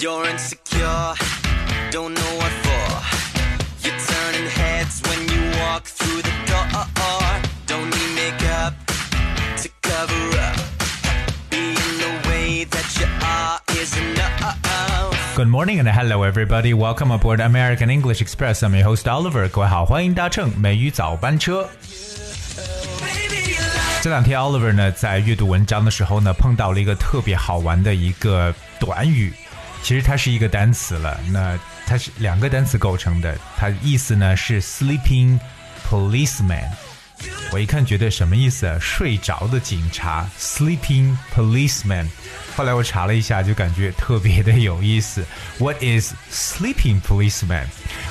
You're insecure, don't know what for. You're turning heads when you walk through the door. Don't need makeup to cover up. Being the way that you are is enough. Good morning and hello everybody. Welcome aboard American English Express. I'm your host Oliver. 各位好，欢迎搭乘美语早班车。这两天 Oliver 呢在阅读文章的时候呢，碰到了一个特别好玩的一个短语。 其实它是一个单词了，那它是两个单词构成的，它意思呢是 sleeping policeman。我一看觉得什么意思啊？睡着的警察，sleeping policeman。后来我查了一下，就感觉特别的有意思。What is sleeping policeman?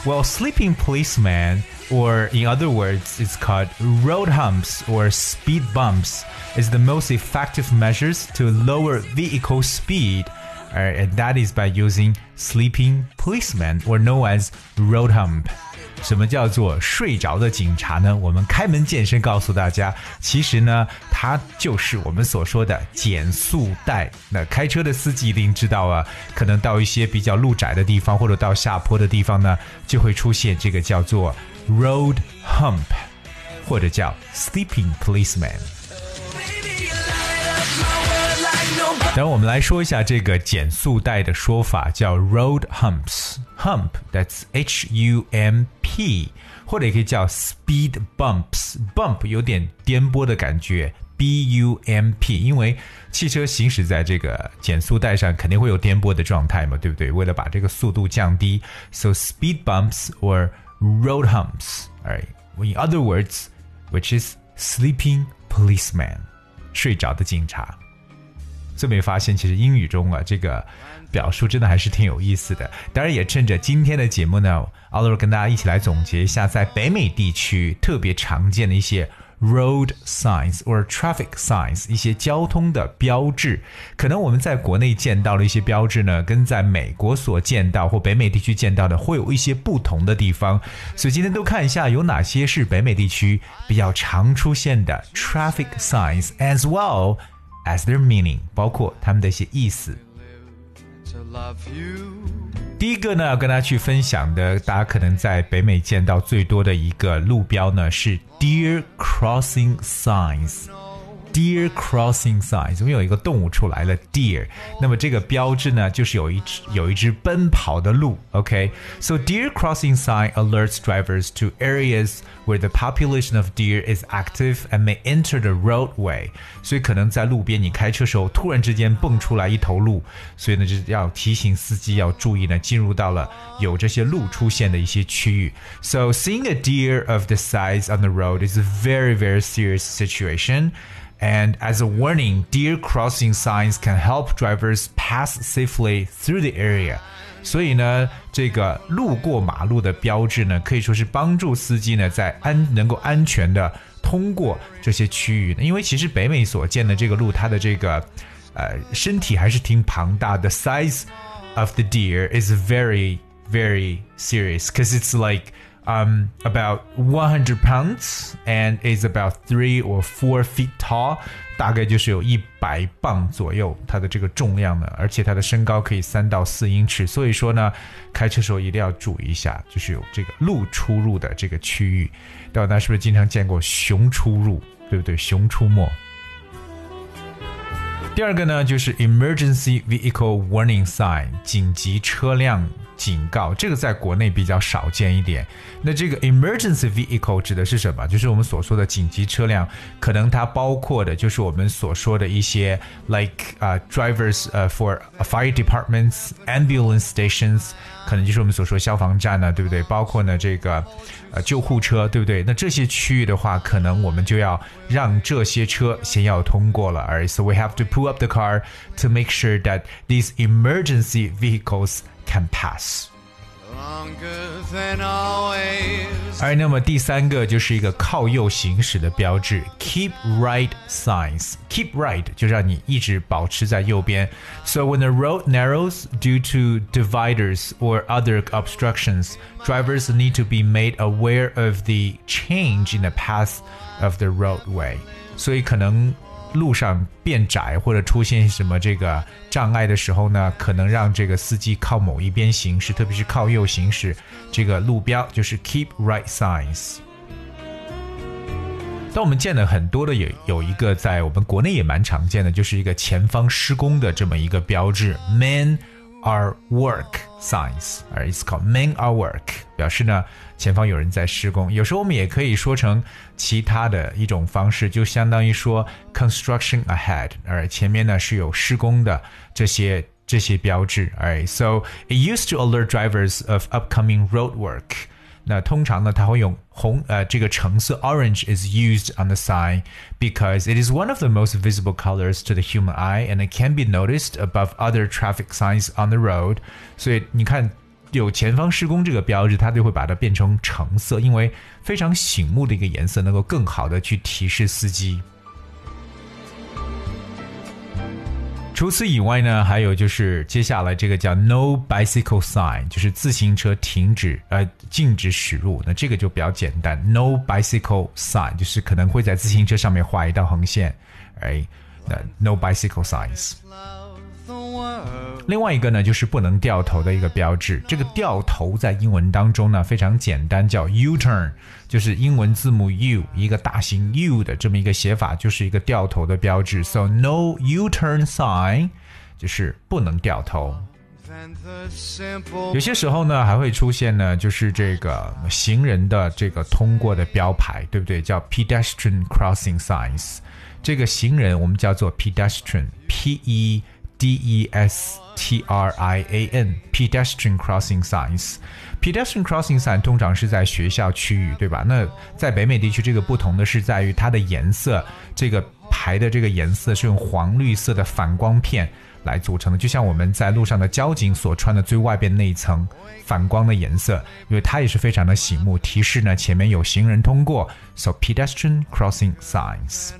Well, sleeping policeman, or in other words, it's called road humps or speed bumps, is the most effective measures to lower vehicle speed. Uh, and that is by using sleeping policeman, or known as road hump. 什么叫做睡着的警察呢？我们开门见山告诉大家，其实呢，它就是我们所说的减速带。那开车的司机一定知道啊，可能到一些比较路窄的地方，或者到下坡的地方呢，就会出现这个叫做 road hump，或者叫 sleeping policeman。 然后我们来说一下这个减速带的说法，叫 road humps。Hump，that's H U M P，或者也可以叫 speed bumps。Bump 有点颠簸的感觉，B U M P，因为汽车行驶在这个减速带上，肯定会有颠簸的状态嘛，对不对？为了把这个速度降低，so speed bumps or road humps。Alright, in other words, which is sleeping policeman，睡着的警察。 最没发现，其实英语中啊，这个表述真的还是挺有意思的。当然，也趁着今天的节目呢，Oliver 跟大家一起来总结一下，在北美地区特别常见的一些 road signs or traffic signs，一些交通的标志。可能我们在国内见到的一些标志呢，跟在美国所见到或北美地区见到的会有一些不同的地方。所以今天都看一下有哪些是北美地区比较常出现的 traffic signs as well。As their meaning，包括他们的一些意思。第一个呢，要跟大家去分享的，大家可能在北美见到最多的一个路标呢，是 Deer Crossing Signs。Deer crossing sign，总有一个动物出来了，deer。那么这个标志呢，就是有一只有一只奔跑的鹿。OK，so、okay? deer crossing sign alerts drivers to areas where the population of deer is active and may enter the roadway。所以可能在路边你开车时候，突然之间蹦出来一头鹿，所以呢，就是要提醒司机要注意呢，进入到了有这些鹿出现的一些区域。So seeing a deer of the size on the road is a very very serious situation. And as a warning, deer crossing signs can help drivers pass safely through the area. 所以呢，这个路过马路的标志呢，可以说是帮助司机呢在安能够安全的通过这些区域。因为其实北美所见的这个鹿，它的这个呃身体还是挺庞大的。Size of the deer is very very serious because it's like um, about 100 pounds and is about three or four feet tall，大概就是有一百磅左右它的这个重量呢，而且它的身高可以三到四英尺，所以说呢，开车时候一定要注意一下，就是有这个鹿出入的这个区域。大家是不是经常见过熊出入？对不对？熊出没。第二个呢，就是 emergency vehicle warning sign，紧急车辆警告，这个在国内比较少见一点。那这个 emergency vehicle 指的是什么？就是我们所说的紧急车辆，可能它包括的就是我们所说的一些 like 啊 drivers 呃 for fire departments, ambulance stations，可能就是我们所说消防站呢，对不对？包括呢这个呃救护车，对不对？那这些区域的话，可能我们就要让这些车先要通过了。而 so we have to pull up the car to make sure that these emergency vehicles can pass。而那么第三个就是一个靠右行驶的标志，keep right signs。keep right 就让你一直保持在右边。So when the road narrows due to dividers or other obstructions, drivers need to be made aware of the change in the path of the roadway. 所以可能 路上变窄或者出现什么这个障碍的时候呢，可能让这个司机靠某一边行驶，特别是靠右行驶。这个路标就是 keep right signs。当我们见了很多的有有一个在我们国内也蛮常见的，就是一个前方施工的这么一个标志 Man are work signs，而 it's called men are work，表示呢前方有人在施工。有时候我们也可以说成其他的一种方式，就相当于说 construction ahead，而前面呢是有施工的这些这些标志。Alright, so it used to alert drivers of upcoming road work. 那通常呢，它会用红呃这个橙色 orange is used on the sign because it is one of the most visible colors to the human eye and it can be noticed above other traffic signs on the road。所以你看有前方施工这个标志，它就会把它变成橙色，因为非常醒目的一个颜色，能够更好的去提示司机。 除此以外呢，还有就是接下来这个叫 No bicycle sign，就是自行车停止呃禁止驶入。那这个就比较简单，No bicycle sign 就是可能会在自行车上面画一道横线，哎，那 No bicycle signs。另外一个呢，就是不能掉头的一个标志。这个掉头在英文当中呢非常简单，叫 U-turn，就是英文字母 U 一个大型 U 的这么一个写法，就是一个掉头的标志。So no U-turn sign，就是不能掉头。有些时候呢，还会出现呢，就是这个行人的这个通过的标牌，对不对？叫 pedestrian crossing signs。这个行人我们叫做 pedestrian，P E。D E S T R I A N pedestrian crossing signs。pedestrian crossing sign 通常是在学校区域，对吧？那在北美地区，这个不同的是在于它的颜色，这个牌的这个颜色是用黄绿色的反光片来组成的，就像我们在路上的交警所穿的最外边那一层反光的颜色，因为它也是非常的醒目，提示呢前面有行人通过。So pedestrian crossing signs。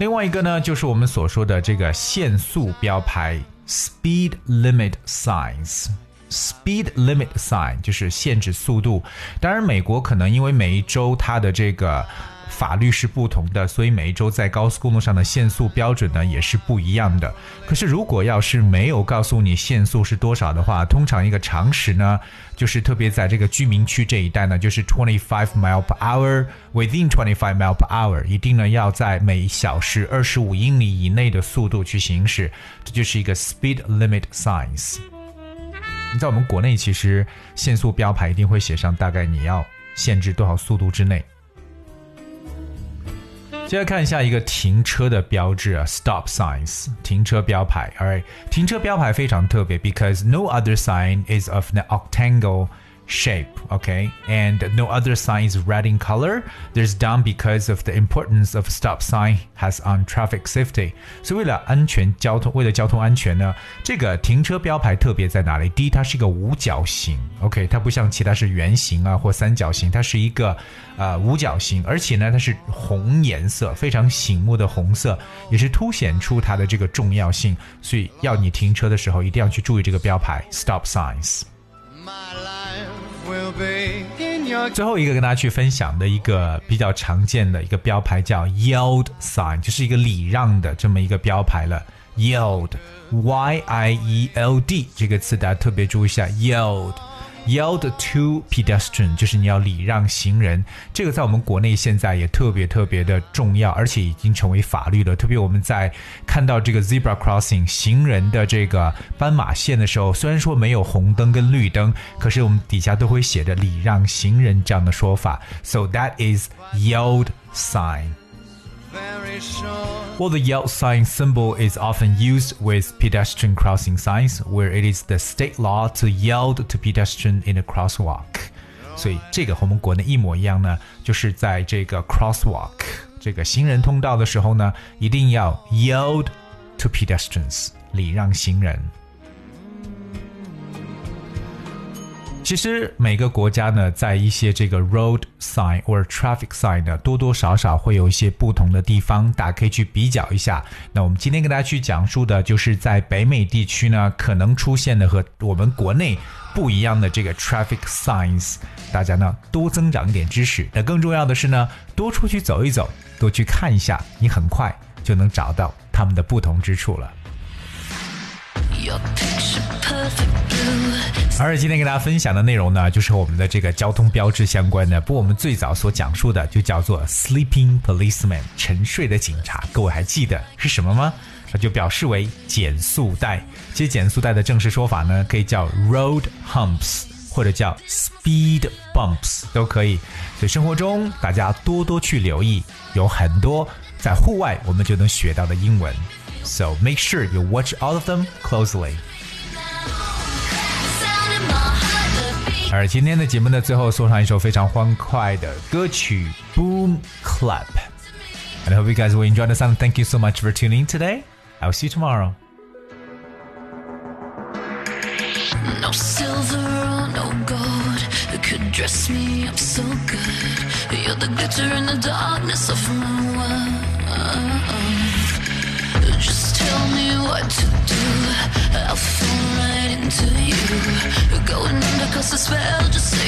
另外一个呢，就是我们所说的这个限速标牌 （speed limit signs）。speed limit sign 就是限制速度。当然，美国可能因为每一周它的这个。法律是不同的，所以每一周在高速公路上的限速标准呢也是不一样的。可是如果要是没有告诉你限速是多少的话，通常一个常识呢，就是特别在这个居民区这一带呢，就是 twenty five mile per hour within twenty five mile per hour，一定呢要在每小时二十五英里以内的速度去行驶，这就是一个 speed limit signs。你在我们国内其实限速标牌一定会写上大概你要限制多少速度之内。接着看一下一个停车的标志啊，stop signs，停车标牌。Alright，停车标牌非常特别，because no other sign is of the octangle shape, okay? And no other sign is red in color. There's done because of the importance of stop sign has on traffic safety. 所以为了安全交通，为了交通安全呢，这个停车标牌特别在哪里？第一，它是一个五角形，OK，它不像其他是圆形啊或三角形，它是一个呃五角形，而且呢它是红颜色，非常醒目的红色，也是凸显出它的这个重要性。所以要你停车的时候，一定要去注意这个标牌，stop signs。 最后一个跟大家去分享的一个比较常见的一个标牌叫 yield sign，就是一个礼让的这么一个标牌了。yield，y i e l d 这个词大家特别注意一下，yield。Yield to pedestrian，就是你要礼让行人。这个在我们国内现在也特别特别的重要，而且已经成为法律了。特别我们在看到这个 zebra crossing 行人的这个斑马线的时候，虽然说没有红灯跟绿灯，可是我们底下都会写着礼让行人这样的说法。So that is yield sign。Well, the yield sign symbol is often used with pedestrian crossing signs, where it is the state law to yield to pedestrian in a crosswalk. 所以这个和我们国内一模一样呢，就是在这个 crosswalk 这个行人通道的时候呢，一定要 yield to pedestrians，礼让行人。 其实每个国家呢，在一些这个 road sign 或者 traffic sign 呢，多多少少会有一些不同的地方，大家可以去比较一下。那我们今天跟大家去讲述的，就是在北美地区呢，可能出现的和我们国内不一样的这个 traffic signs，大家呢多增长一点知识。那更重要的是呢，多出去走一走，多去看一下，你很快就能找到他们的不同之处了。而今天跟大家分享的内容呢，就是和我们的这个交通标志相关的。不过我们最早所讲述的就叫做 sleeping policeman，沉睡的警察。各位还记得是什么吗？那就表示为减速带。其实减速带的正式说法呢，可以叫 road humps，或者叫 speed bumps 都可以。所以生活中大家多多去留意，有很多在户外我们就能学到的英文。So make sure you watch all of them closely. 而今天的节目的最后送上一首非常欢快的歌曲《Boom Clap》。And I hope you guys will enjoy the song. Thank you so much for tuning in today. I'll see you tomorrow. No silver or no gold could dress me up so good. You're the glitter in the darkness of my world. Tell me what to do. I'll fall right into you. You're going under cause the spell, just